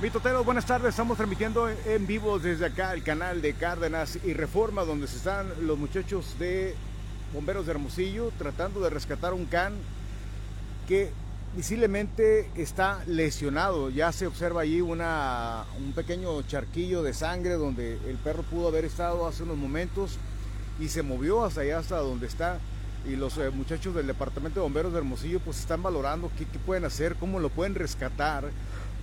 Mitotero, buenas tardes. Estamos transmitiendo en vivo desde acá el canal de Cárdenas y Reforma, donde se están los muchachos de Bomberos de Hermosillo tratando de rescatar un can que visiblemente está lesionado. Ya se observa allí una, un pequeño charquillo de sangre donde el perro pudo haber estado hace unos momentos y se movió hasta allá, hasta donde está. Y los eh, muchachos del Departamento de Bomberos de Hermosillo pues están valorando qué pueden hacer, cómo lo pueden rescatar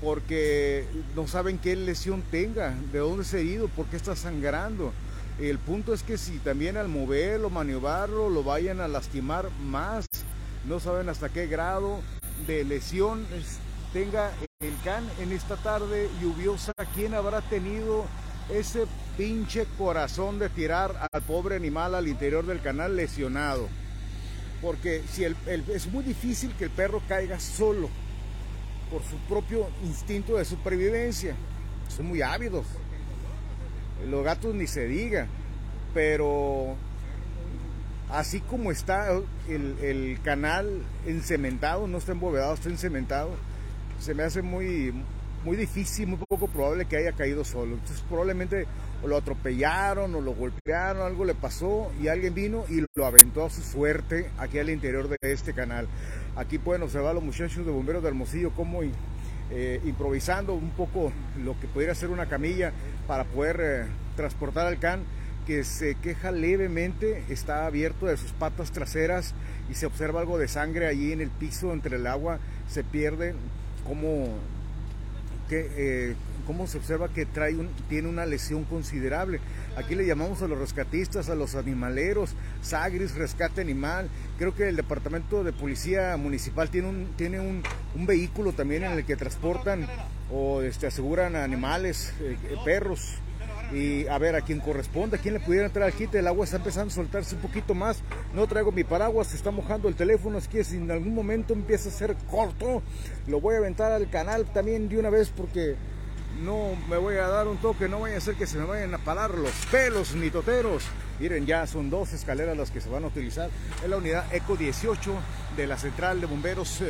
porque no saben qué lesión tenga, de dónde se ha ido, por qué está sangrando. El punto es que si también al moverlo, maniobrarlo, lo vayan a lastimar más, no saben hasta qué grado de lesión tenga el can en esta tarde lluviosa. ¿Quién habrá tenido ese pinche corazón de tirar al pobre animal al interior del canal lesionado? Porque si es muy difícil que el perro caiga solo por su propio instinto de supervivencia. Son muy ávidos. Los gatos ni se diga. Pero así como está el, canal encementado, no está embovedado, está encementado, se me hace muy, muy difícil, muy poco probable que haya caído solo. Entonces probablemente lo atropellaron o lo golpearon, algo le pasó y alguien vino y lo aventó a su suerte aquí al interior de este canal. Aquí pueden observar los muchachos de bomberos de Hermosillo como eh, improvisando un poco lo que pudiera ser una camilla para poder eh, transportar al can que se queja levemente, está abierto de sus patas traseras y se observa algo de sangre allí en el piso entre el agua, se pierde como que eh, cómo se observa que trae un, tiene una lesión considerable. Aquí le llamamos a los rescatistas, a los animaleros, Sagris, Rescate Animal. Creo que el Departamento de Policía Municipal tiene un, tiene un, vehículo también en el que transportan o este, aseguran animales, eh, perros, y a ver a quién corresponde, a quién le pudiera entrar al quite, el agua está empezando a soltarse un poquito más, no traigo mi paraguas, se está mojando el teléfono, es que si en algún momento empieza a ser corto, lo voy a aventar al canal también de una vez porque no me voy a dar un toque, no vaya a ser que se me vayan a parar los pelos mitoteros. Miren, ya son dos escaleras las que se van a utilizar. Es la unidad ECO 18 de la Central de Bomberos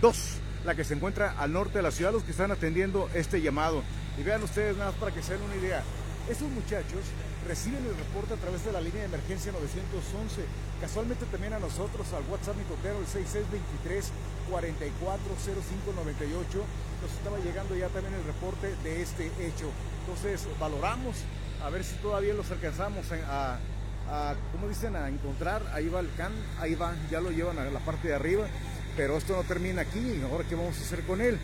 2, eh, la que se encuentra al norte de la ciudad, los que están atendiendo este llamado. Y vean ustedes nada más para que se den una idea. Estos muchachos reciben el reporte a través de la línea de emergencia 911. Casualmente también a nosotros, al WhatsApp Mitotero, el 6623 440598, nos estaba llegando ya también el reporte de este hecho. Entonces valoramos a ver si todavía los alcanzamos a, a ¿cómo dicen? A encontrar. Ahí va el can, ahí va, ya lo llevan a la parte de arriba. Pero esto no termina aquí. Ahora, ¿qué vamos a hacer con él?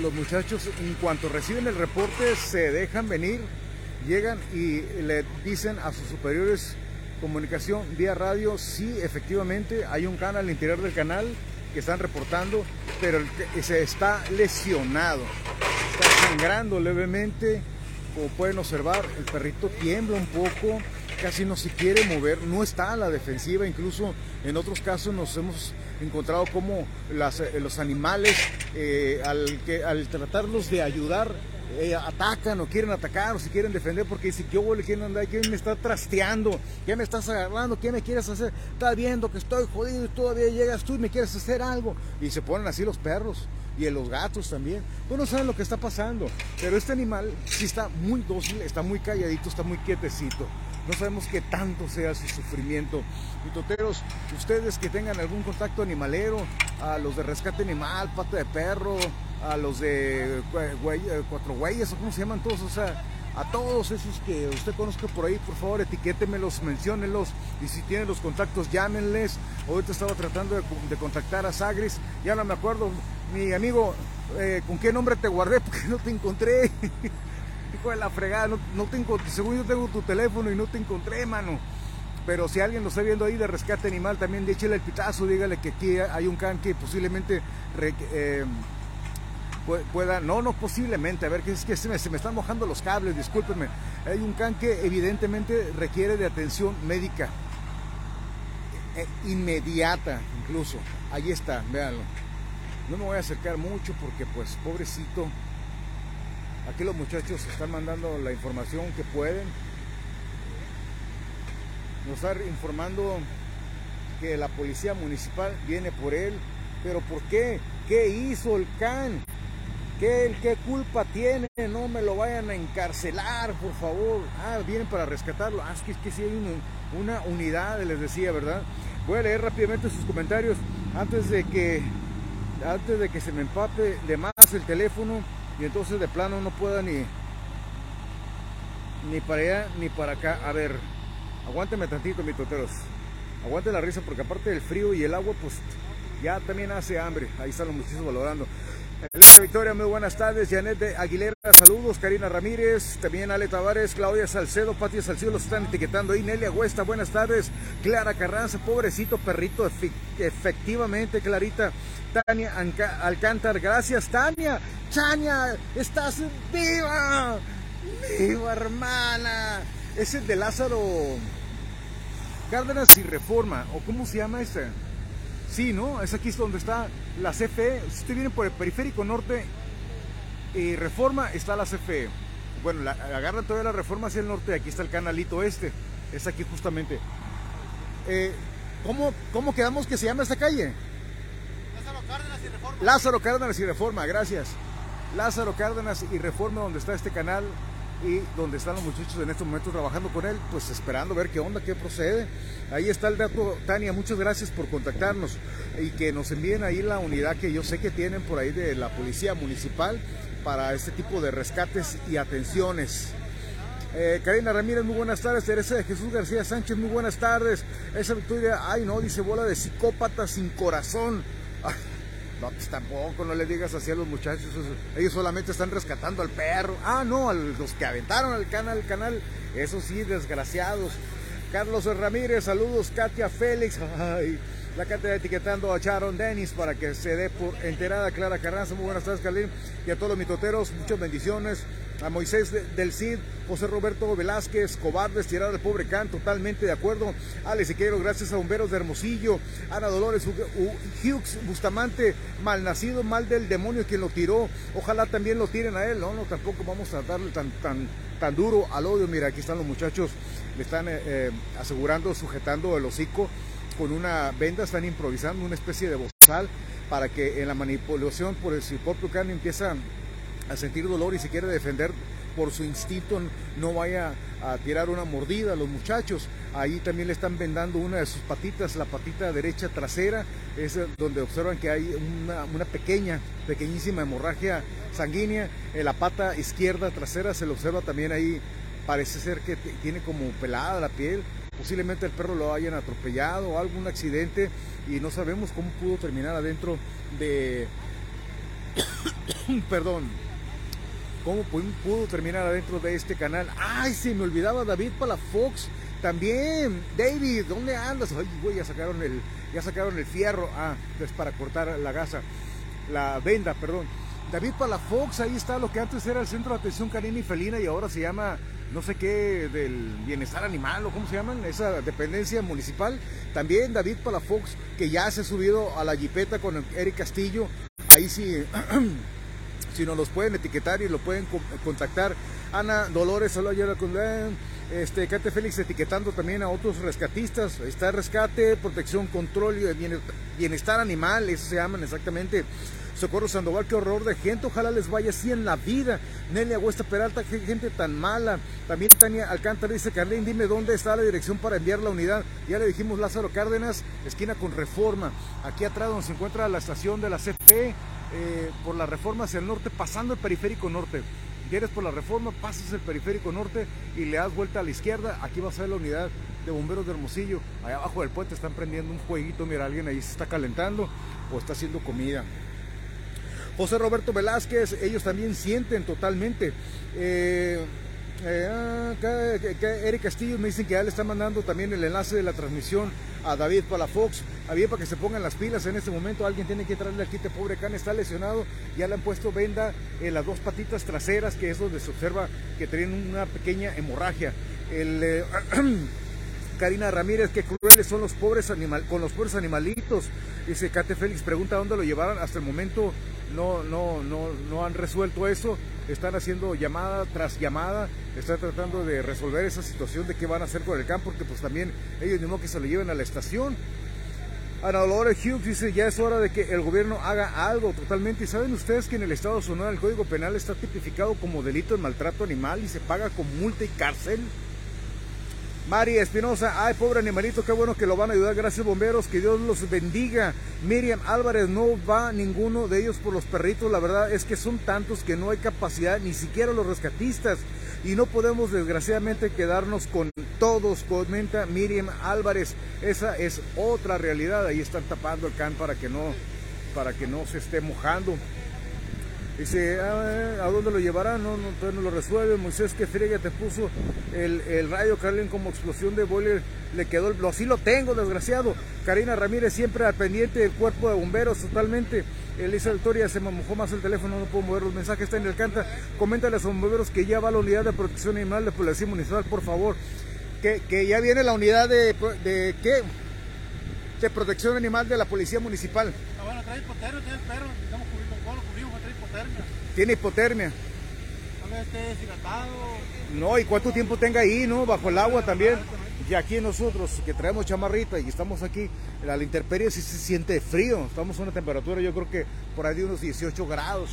Los muchachos en cuanto reciben el reporte se dejan venir, llegan y le dicen a sus superiores comunicación vía radio, sí, efectivamente hay un canal al interior del canal que están reportando, pero se está lesionado, está sangrando levemente, como pueden observar, el perrito tiembla un poco, casi no se quiere mover, no está a la defensiva, incluso en otros casos nos hemos encontrado como eh, los animales, eh, al, tratarlos de ayudar, eh, atacan o quieren atacar o si quieren defender porque dicen yo le quieren andar, ¿quién me está trasteando? ¿Qué me estás agarrando? ¿Qué me quieres hacer? Estás viendo que estoy jodido y todavía llegas tú y me quieres hacer algo. Y se ponen así los perros y los gatos también. Pues no saben lo que está pasando. Pero este animal sí está muy dócil, está muy calladito, está muy quietecito. No sabemos qué tanto sea su sufrimiento. Mitoteros, ustedes que tengan algún contacto animalero, a los de rescate animal, pata de perro, a los de eh, cuatro güeyes, o cómo se llaman todos, o sea, a todos esos que usted conozca por ahí, por favor, etiquétemelos, menciónenlos y si tienen los contactos, llámenles. Ahorita estaba tratando de, contactar a Sagris, ya no me acuerdo, mi amigo, eh, ¿con qué nombre te guardé? Porque no te encontré. De la fregada, no, no tengo, según yo tengo tu teléfono y no te encontré, mano. Pero si alguien lo está viendo ahí de rescate animal, también échale el pitazo, dígale que aquí hay un can que posiblemente eh, pueda, no, no posiblemente, a ver, que es que se me, están mojando los cables, discúlpenme. Hay un can que evidentemente requiere de atención médica, eh, inmediata incluso. Ahí está, véanlo. No me voy a acercar mucho porque pues pobrecito, Aquí los muchachos están mandando la información que pueden. Nos están informando que la policía municipal viene por él. Pero ¿por qué? ¿Qué hizo el CAN? ¿Qué, ¿Qué culpa tiene? No me lo vayan a encarcelar, por favor. Ah, vienen para rescatarlo. Ah, es que, es que sí hay una, unidad, les decía, ¿verdad? Voy a leer rápidamente sus comentarios antes de que antes de que se me empape de más el teléfono y entonces de plano no pueda ni ni para allá ni para acá. A ver, aguánteme tantito, mi toteros. Aguante la risa porque aparte del frío y el agua, pues ya también hace hambre. Ahí están los muchachos valorando. Victoria, muy buenas tardes. Janet Aguilera, saludos. Karina Ramírez, también Ale Tavares, Claudia Salcedo, Patio Salcedo, los están etiquetando ahí. Nelia Huesta, buenas tardes. Clara Carranza, pobrecito perrito, efectivamente, Clarita. Tania Alcántar, gracias, Tania. Tania, estás viva. Viva, hermana. Ese de Lázaro Cárdenas y Reforma, o cómo se llama ese. Sí, ¿no? Es aquí donde está la CFE. Si usted viene por el periférico norte y Reforma, está la CFE. Bueno, la, agarran toda la Reforma hacia el norte. Aquí está el canalito este. Es aquí justamente. Eh, ¿cómo, ¿Cómo quedamos que se llama esta calle? Lázaro Cárdenas y Reforma. Lázaro Cárdenas y Reforma, gracias. Lázaro Cárdenas y Reforma, donde está este canal y donde están los muchachos en este momento trabajando con él, pues esperando ver qué onda, qué procede. Ahí está el dato, Tania, muchas gracias por contactarnos y que nos envíen ahí la unidad que yo sé que tienen por ahí de la Policía Municipal para este tipo de rescates y atenciones. Eh, Karina Ramírez, muy buenas tardes. Teresa de Jesús García Sánchez, muy buenas tardes. Esa victoria, ay no, dice bola de psicópata sin corazón. No, pues tampoco, no le digas así a los muchachos. Ellos solamente están rescatando al perro. Ah, no, a los que aventaron al canal, al canal. Eso sí, desgraciados. Carlos Ramírez, saludos. Katia Félix. La Katia etiquetando a Sharon Dennis para que se dé por enterada. Clara Carranza, muy buenas tardes, Carlín. Y a todos los mitoteros, muchas bendiciones a Moisés del Cid, José Roberto Velázquez, cobardes, tirar al pobre Can, totalmente de acuerdo. Alex Siqueiro, gracias a Bomberos de Hermosillo, Ana Dolores, Hughes Bustamante, malnacido, mal del demonio quien lo tiró. Ojalá también lo tiren a él. No, no, tampoco vamos a darle tan, tan, tan duro al odio. Mira, aquí están los muchachos, le están eh, eh, asegurando, sujetando el hocico con una venda, están improvisando una especie de bozal para que en la manipulación por el propio can empieza a sentir dolor y se quiere defender por su instinto no vaya a tirar una mordida a los muchachos. Ahí también le están vendando una de sus patitas, la patita derecha trasera, es donde observan que hay una, pequeña, pequeñísima hemorragia sanguínea. En la pata izquierda trasera se le observa también ahí, parece ser que tiene como pelada la piel. Posiblemente el perro lo hayan atropellado o algún accidente y no sabemos cómo pudo terminar adentro de... Perdón, cómo pudo terminar adentro de este canal. Ay, se me olvidaba David Palafox también. David, ¿dónde andas? Ay, güey, ya sacaron el, ya sacaron el fierro. Ah, es para cortar la gasa, la venda, perdón. David Palafox, ahí está lo que antes era el Centro de Atención Canina y Felina y ahora se llama no sé qué del bienestar animal o cómo se llaman, esa dependencia municipal. También David Palafox, que ya se ha subido a la jipeta con Eric Castillo. Ahí sí si nos los pueden etiquetar y lo pueden contactar. Ana Dolores, ayer con este, Kate Félix etiquetando también a otros rescatistas. Está rescate, protección, control y bienestar animal, eso se llaman exactamente. Socorro Sandoval, qué horror de gente, ojalá les vaya así en la vida. Nelia Huesta Peralta, qué gente tan mala. También Tania Alcántara dice, Carlín, dime dónde está la dirección para enviar la unidad. Ya le dijimos Lázaro Cárdenas, esquina con Reforma. Aquí atrás donde se encuentra la estación de la CFE, eh, por la reforma hacia el norte, pasando el periférico norte. Quieres por la reforma, pasas el periférico norte y le das vuelta a la izquierda. Aquí va a ser la unidad de bomberos de Hermosillo. Allá abajo del puente están prendiendo un jueguito. Mira, alguien ahí se está calentando o está haciendo comida. José Roberto Velázquez, ellos también sienten totalmente. Eh, eh, ah, Eric Castillo me dicen que ya le está mandando también el enlace de la transmisión a David Palafox. Había para que se pongan las pilas en este momento. Alguien tiene que traerle al quite. Pobre Can está lesionado. Ya le han puesto venda en las dos patitas traseras, que es donde se observa que tienen una pequeña hemorragia. El, eh, Karina Ramírez, qué crueles son los pobres animal, con los pobres animalitos. Dice Kate Félix, pregunta dónde lo llevaron. Hasta el momento no, no, no, no han resuelto eso están haciendo llamada tras llamada, están tratando de resolver esa situación de qué van a hacer con el campo, porque pues también ellos mismos que se lo lleven a la estación. Ana Dolores Hughes dice, ya es hora de que el gobierno haga algo totalmente. ¿Y saben ustedes que en el estado de Sonora el Código Penal está tipificado como delito de maltrato animal y se paga con multa y cárcel? Mari Espinosa, ay pobre animalito, qué bueno que lo van a ayudar, gracias bomberos, que Dios los bendiga. Miriam Álvarez, no va ninguno de ellos por los perritos, la verdad es que son tantos que no hay capacidad, ni siquiera los rescatistas, y no podemos desgraciadamente quedarnos con todos, comenta Miriam Álvarez, esa es otra realidad, ahí están tapando el can para que no, para que no se esté mojando. Dice, ah, ¿a dónde lo llevarán? No, no, no lo resuelve. Moisés, que friega te puso el, el rayo Carlin como explosión de boiler. Le quedó, el, así lo tengo, desgraciado. Karina Ramírez siempre al pendiente del cuerpo de bomberos, totalmente. Elisa Victoria se me mojó más el teléfono, no puedo mover los mensajes, está en el canta. Coméntale a los bomberos que ya va la unidad de protección animal de Policía Municipal, por favor. Que, que ya viene la unidad de, de ¿qué? De protección animal de la Policía Municipal. Ah, bueno, trae hipotermia, tiene el perro, estamos cubriendo, ¿cómo lo cubrimos? Trae hipotermia. Tiene hipotermia. Vez esté deshidratado. No, y cuánto tiempo tenga ahí, ¿no? Bajo el agua también. Y aquí nosotros, que traemos chamarrita y estamos aquí, la, la intemperie sí se siente frío. Estamos a una temperatura, yo creo que por ahí de unos 18 grados.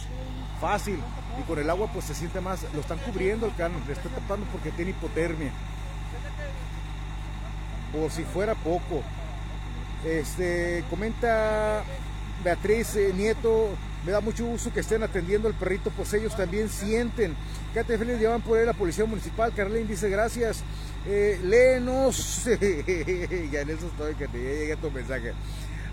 Fácil. Y con el agua pues se siente más. Lo están cubriendo el cano, le está tapando porque tiene hipotermia. Por si fuera poco. Este, comenta Beatriz eh, Nieto, me da mucho gusto que estén atendiendo al perrito, pues ellos también sienten. Cállate feliz, llevan por ahí la policía municipal. Carlín dice gracias. Eh, ya en eso estoy, que te llegue tu mensaje.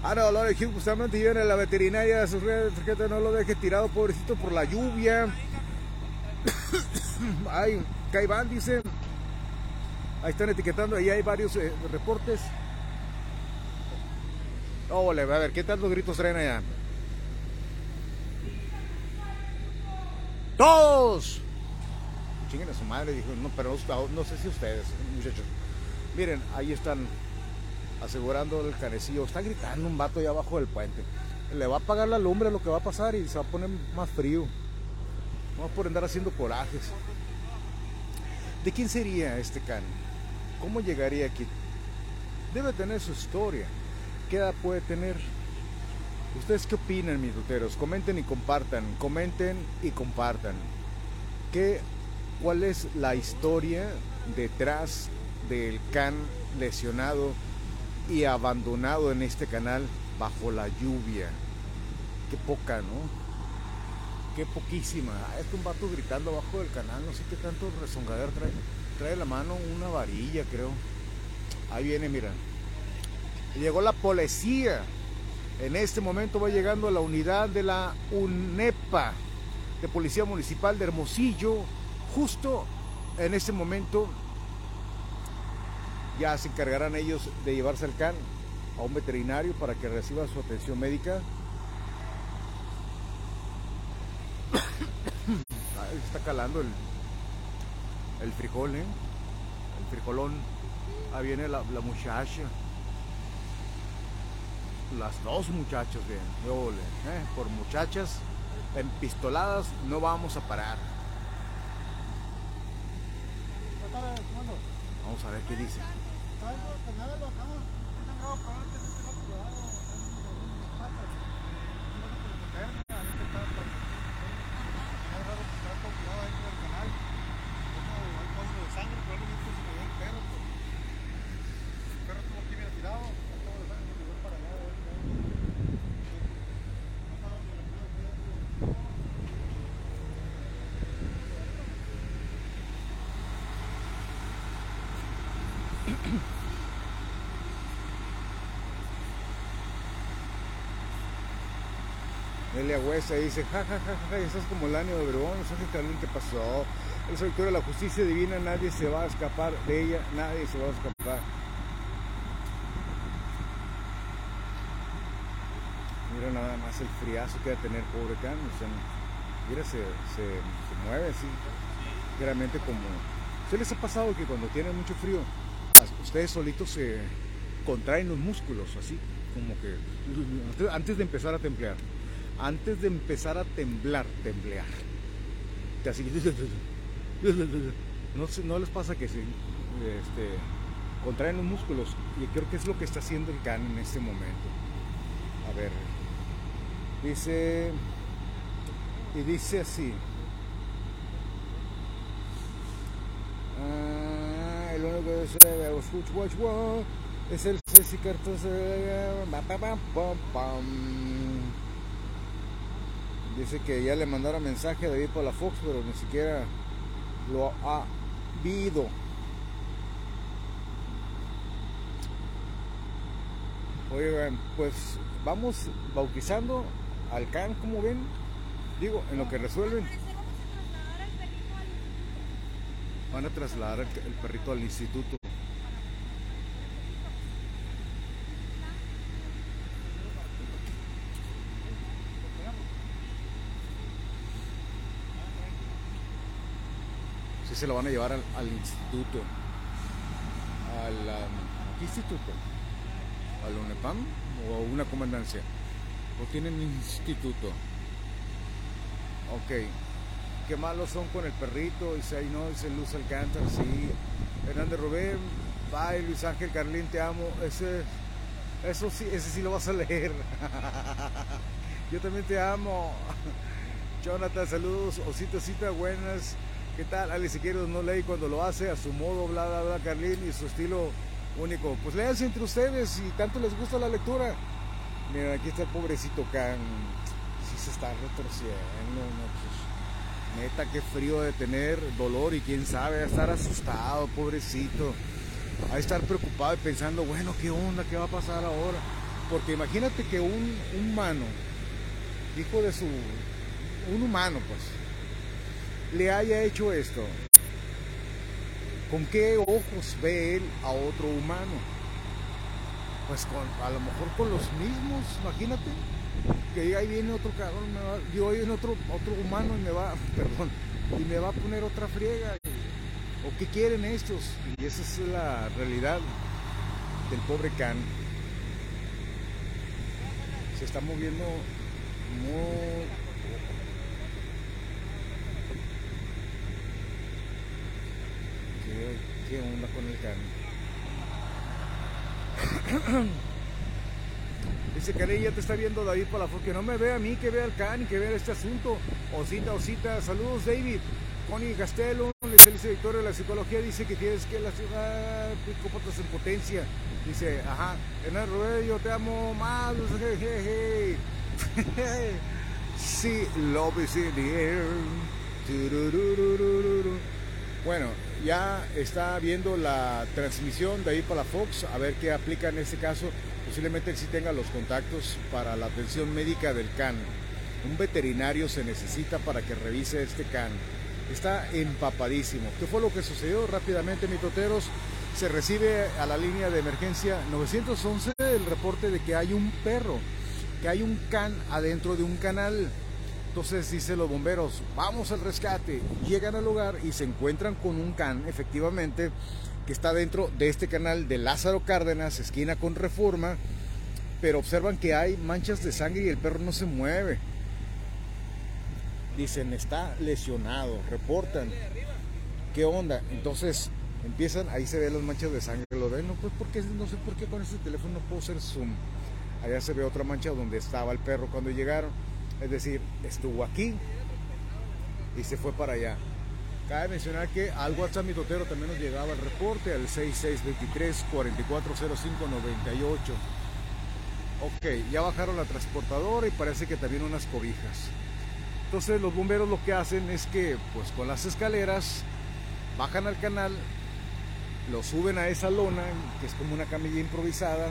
Ana Dolores Hugh, justamente llevan a la veterinaria, su tarjeta no lo deje tirado, pobrecito, por la lluvia. Ay, Caiván dice. Ahí están etiquetando, ahí hay varios eh, reportes. Ole, a ver, ¿qué tantos gritos traen allá? ¡Todos! Chinguen a su madre, dijo, no, pero no, sé si ustedes, muchachos. Miren, ahí están asegurando el canecillo. Está gritando un vato allá abajo del puente. Le va a apagar la lumbre lo que va a pasar y se va a poner más frío. Vamos por andar haciendo corajes. ¿De quién sería este can? ¿Cómo llegaría aquí? Debe tener su historia. ¿Qué edad puede tener? ¿Ustedes qué opinan, mis ruteros? Comenten y compartan. Comenten y compartan. ¿Qué, ¿Cuál es la historia detrás del can lesionado y abandonado en este canal bajo la lluvia? Qué poca, ¿no? Qué poquísima. Ah, es un vato gritando abajo del canal, no sé qué tanto rezongadero trae. Trae la mano una varilla, creo. Ahí viene, mira. Llegó la policía. En este momento va llegando la unidad de la UNEPA, de Policía Municipal de Hermosillo. Justo en este momento ya se encargarán ellos de llevarse al can a un veterinario para que reciba su atención médica. Está calando el, el frijol, ¿eh? El frijolón. Ahí viene la muchacha las dos muchachas bien, ole, ¿eh? por muchachas empistoladas no vamos a parar. Vamos a ver qué dice. Nelia Huesa dice, ja, ja, ja, ja, estás como el año de Obregón, Carlín, ¿qué pasó? Es victoria de la justicia divina, nadie se va a escapar de ella, nadie se va a escapar. Mira nada más el friazo que va a tener pobre Can, o sea, mira, se, se, se mueve así, realmente como... ¿Se les ha pasado que cuando tienen mucho frío, ustedes solitos se contraen los músculos, así, como que antes de empezar a templar? Antes de empezar a temblar, temblear. No, no les pasa que se este, contraen los músculos y creo que es lo que está haciendo el can en este momento. A ver. Dice. Y dice así. Ah, el único que es el. Dice que ya le mandaron mensaje a David por la Fox, pero ni siquiera lo ha visto. Oigan, pues vamos bautizando al can, como ven, digo, en lo que resuelven. Van a trasladar el perrito al instituto. Se lo van a llevar al, instituto. Al um, ¿qué instituto? ¿Al UNEPAM o una comandancia? ¿O tienen instituto? Ok. Qué malos son con el perrito. Dice ahí no, dice Luz Alcántara, sí. Hernández Rubén, bye, Luis Ángel Carlín, te amo. Ese, eso sí, ese sí lo vas a leer. Yo también te amo. Jonathan, saludos. Osita, Osita, buenas. ¿Qué tal? Ale Siqueiros no leí cuando lo hace a su modo, bla, bla, bla, Carlín, y su estilo único. Pues léanse entre ustedes y tanto les gusta la lectura. Miren, aquí está el pobrecito Can. Sí se está retorciendo, no, pues, Neta, qué frío de tener dolor y quién sabe, a estar asustado, pobrecito. A estar preocupado y pensando, bueno, ¿qué onda? ¿Qué va a pasar ahora? Porque imagínate que un humano, hijo de su... Un humano, pues, le haya hecho esto. ¿Con qué ojos ve él a otro humano? Pues con, a lo mejor con los mismos, imagínate. Que ahí viene otro cabrón, me va, yo viene otro, otro humano y me va, perdón, y me va a poner otra friega. ¿O qué quieren estos? Y esa es la realidad del pobre Can. Se está moviendo muy ¿Qué, qué onda con el can? Dice Caney, ya te está viendo David Palafox, que no me vea a mí, que vea al can y que vea este asunto. Osita, Osita, saludos David. Connie Castelo, el director de la psicología, dice que tienes que la ciudad psicópatas en potencia. Dice, ajá, Hernán Rubén, yo te amo más. Jejeje. sí, love is in the air. Bueno, ya está viendo la transmisión de ahí para la Fox, a ver qué aplica en este caso. Posiblemente él sí tenga los contactos para la atención médica del can. Un veterinario se necesita para que revise este can. Está empapadísimo. ¿Qué fue lo que sucedió? Rápidamente, mitoteros, se recibe a la línea de emergencia 911 el reporte de que hay un perro, que hay un can adentro de un canal. Entonces dicen los bomberos, vamos al rescate. Llegan al lugar y se encuentran con un can, efectivamente, que está dentro de este canal de Lázaro Cárdenas, esquina con reforma, pero observan que hay manchas de sangre y el perro no se mueve. Dicen, está lesionado, reportan. ¿Qué onda? Entonces empiezan, ahí se ven las manchas de sangre. Lo ven, no, pues porque no sé por qué con este teléfono no puedo hacer zoom. Allá se ve otra mancha donde estaba el perro cuando llegaron. Es decir, estuvo aquí y se fue para allá. Cabe mencionar que al WhatsApp mitotero también nos llegaba el reporte al 6623 440598. Ok, ya bajaron la transportadora y parece que también unas cobijas. Entonces los bomberos lo que hacen es que pues con las escaleras bajan al canal, lo suben a esa lona, que es como una camilla improvisada,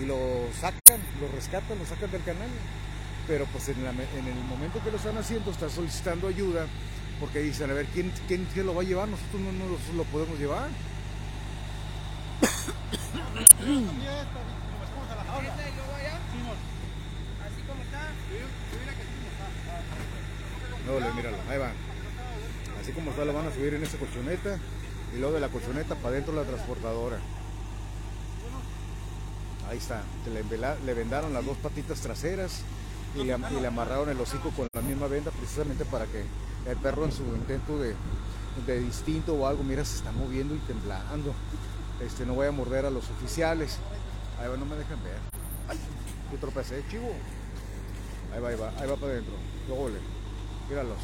y lo sacan, lo rescatan, lo sacan del canal pero pues en, la, en, el momento que lo están haciendo está solicitando ayuda porque dicen, a ver, ¿quién, quién, quién lo va a llevar? Nosotros no nos lo podemos llevar. No, le míralo, ahí va. Así como está, lo van a subir en esa colchoneta y luego de la colchoneta para adentro la transportadora. Ahí está, le, le vendaron las dos patitas traseras y le, amarraron el hocico con la misma venda precisamente para que el perro en su intento de, de distinto o algo, mira, se está moviendo y temblando. Este, no voy a morder a los oficiales. Ahí va, no me dejan ver. Ay. Yo tropecé, chivo. Ahí va, ahí va, ahí va para adentro. Luego le. Míralos.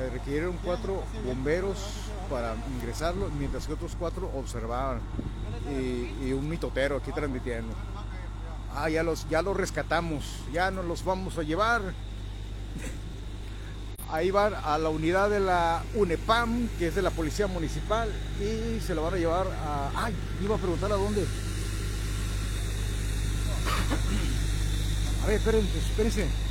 Se requirieron cuatro bomberos para ingresarlo, mientras que otros cuatro observaban. Y, y un mitotero aquí transmitiendo. Ah, ya los, ya los rescatamos, ya nos los vamos a llevar. Ahí van a la unidad de la UNEPAM, que es de la Policía Municipal, y se lo van a llevar a... Ay, iba a preguntar a dónde. A ver, espérense, espérense.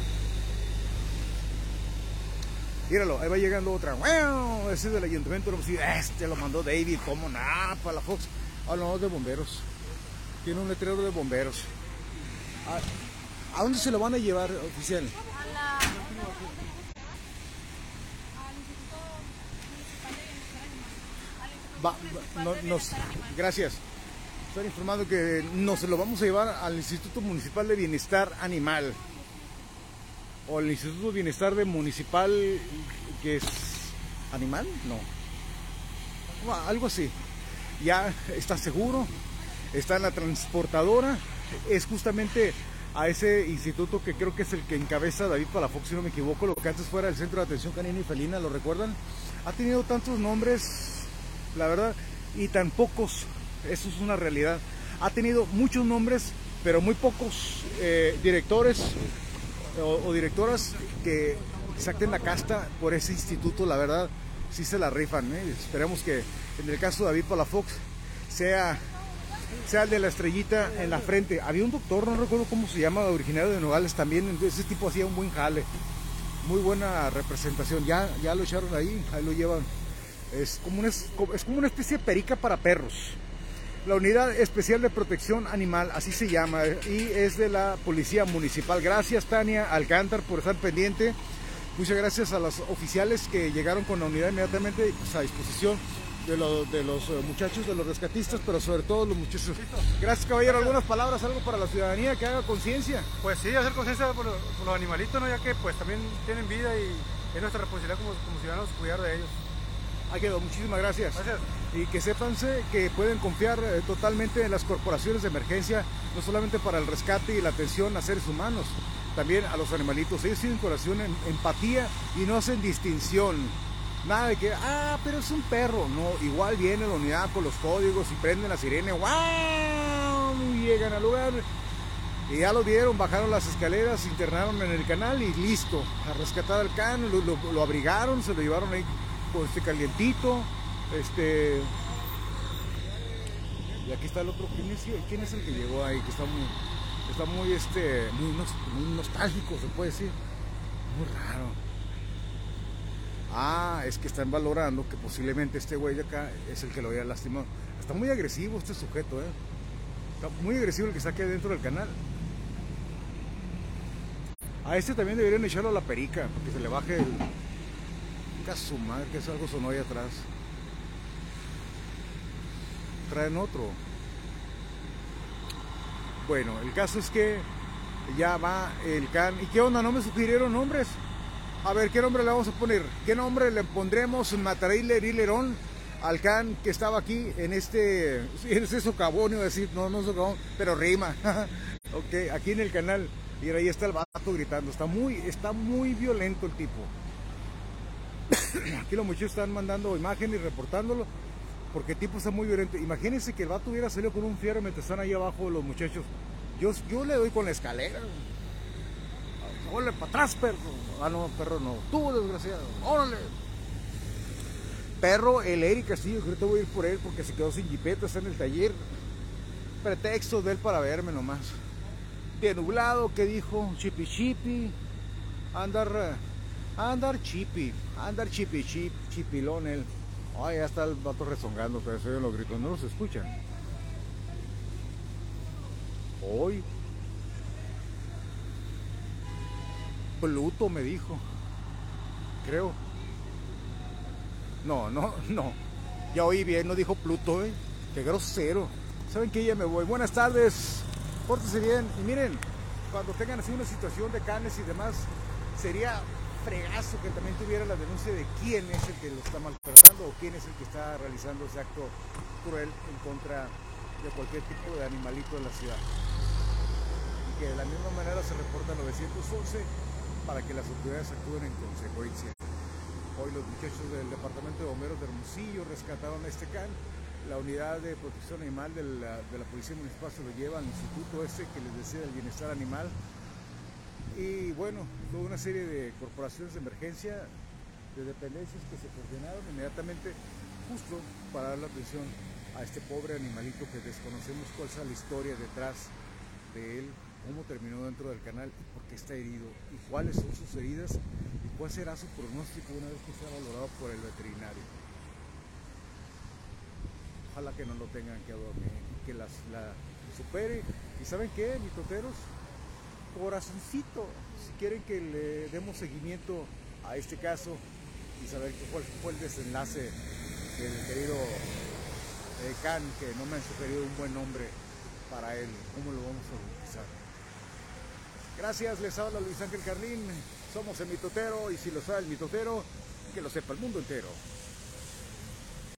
Míralo, ahí va llegando otra. Bueno, ese es del ayuntamiento. Este lo mandó David, ¿cómo nada? Para la Fox. Ah, no, de bomberos. Tiene un letrero de bomberos. ¿A, ¿A dónde se lo van a llevar, oficial? A la, al Instituto Municipal de Bienestar Animal. Al Instituto Va- Municipal no- de nos, Animal. gracias. Están informando que nos lo vamos a llevar al Instituto Municipal de Bienestar Animal. O el Instituto de Bienestar de Municipal, que es animal, no. Algo así. Ya está seguro, está en la transportadora. Es justamente a ese instituto que creo que es el que encabeza David Palafox, si no me equivoco, lo que antes fuera el Centro de Atención Canina y Felina, ¿lo recuerdan? Ha tenido tantos nombres, la verdad, y tan pocos, eso es una realidad. Ha tenido muchos nombres, pero muy pocos eh, directores o, directoras que saquen la casta por ese instituto, la verdad, sí se la rifan. ¿eh? Esperemos que en el caso de David Palafox sea, sea el de la estrellita en la frente. Había un doctor, no recuerdo cómo se llama, originario de Nogales también, ese tipo hacía un buen jale. Muy buena representación, ya, ya lo echaron ahí, ahí lo llevan. Es como, una, es como una especie de perica para perros. La Unidad Especial de Protección Animal, así se llama, y es de la Policía Municipal. Gracias Tania Alcántar por estar pendiente. Muchas gracias a los oficiales que llegaron con la unidad inmediatamente pues, a disposición de, lo- de los eh, muchachos, de los rescatistas, pero sobre todo los muchachos. Gracias caballero, algunas palabras, algo para la ciudadanía que haga conciencia. Pues sí, hacer conciencia por, los- por los animalitos, ¿no? Ya que pues también tienen vida y es nuestra responsabilidad como, como ciudadanos cuidar de ellos. Ahí quedó, muchísimas gracias. Gracias. Y que sépanse que pueden confiar eh, totalmente en las corporaciones de emergencia, no solamente para el rescate y la atención a seres humanos, también a los animalitos. Ellos tienen corazón en empatía y no hacen distinción. Nada de que, ah, pero es un perro. No, igual viene la unidad con los códigos y prenden la sirena. ¡Wow! Y llegan al lugar. Y ya lo vieron, bajaron las escaleras, internaron en el canal y listo. A rescatar al can, lo, lo- lo abrigaron, se lo llevaron ahí con este calientito. Este. Y aquí está el otro. ¿Quién es, quién es el que llegó ahí? Que está muy. Está muy este. Muy, nos- muy nostálgico, se puede decir. Muy raro. Ah, es que están valorando que posiblemente este güey de acá es el que lo había lastimado. Está muy agresivo este sujeto, eh. Está muy agresivo el que está aquí adentro del canal. A este también deberían echarlo a la perica, para que se le baje el. Caso madre, que es algo sonó ahí atrás. Traen otro. Bueno, el caso es que ya va el can. ¿Y qué onda? ¿No me sugirieron nombres? A ver, ¿qué nombre le vamos a poner? ¿Qué nombre le pondremos Matarailer y Lerón al can que estaba aquí en este, en ese socavón, iba decir, no, no socavón, pero rima. ok, aquí en el canal. Y ahí está el vato gritando. Está muy, está muy violento el tipo. Aquí los muchachos están mandando imágenes y reportándolo. Porque el tipo está muy violento. Imagínense que el vato hubiera salido con un fierro mientras están ahí abajo los muchachos. Yo, yo le doy con la escalera. Órale, para atrás, perro. Ah, no, perro no. Tú, desgraciado. Órale. Perro, el Eric Castillo, que ahorita voy a ir por él porque se quedó sin jipeta, está en el taller. Pretexto de él para verme nomás. Bien nublado, ¿qué dijo? Chipi chipi. Andar, eh, andar chipi. Andar chipi chip, chipilón él. Ay, ya está el vato rezongando, pero se oyen los gritos, no los escuchan. Hoy. Pluto me dijo. Creo. No, no, no. Ya oí bien, no dijo Pluto, ¿eh? Qué grosero. ¿Saben qué? Ya me voy. Buenas tardes. Pórtense bien. Y miren, cuando tengan así una situación de canes y demás, sería que también tuviera la denuncia de quién es el que lo está maltratando o quién es el que está realizando ese acto cruel en contra de cualquier tipo de animalito de la ciudad. Y que de la misma manera se reporta 911 para que las autoridades actúen en consecuencia. Hoy los muchachos del Departamento de Bomberos de Hermosillo rescataron a este can. La unidad de protección animal de la, de la Policía Municipal se lo lleva al instituto ese que les decía el bienestar animal. Y bueno, toda una serie de corporaciones de emergencia, de dependencias que se coordinaron inmediatamente justo para dar la atención a este pobre animalito que desconocemos cuál es la historia detrás de él, cómo terminó dentro del canal por qué está herido y cuáles son sus heridas y cuál será su pronóstico una vez que sea valorado por el veterinario. Ojalá que no lo tengan que dormir, que las, la supere. ¿Y saben qué, mitoteros? Corazoncito, si quieren que le demos seguimiento a este caso y saber cuál fue el desenlace del querido eh, Can, que no me han sugerido un buen nombre para él, cómo lo vamos a bautizar. Gracias, les habla Luis Ángel Carlín, somos el mitotero y si lo sabe el mitotero, que lo sepa el mundo entero.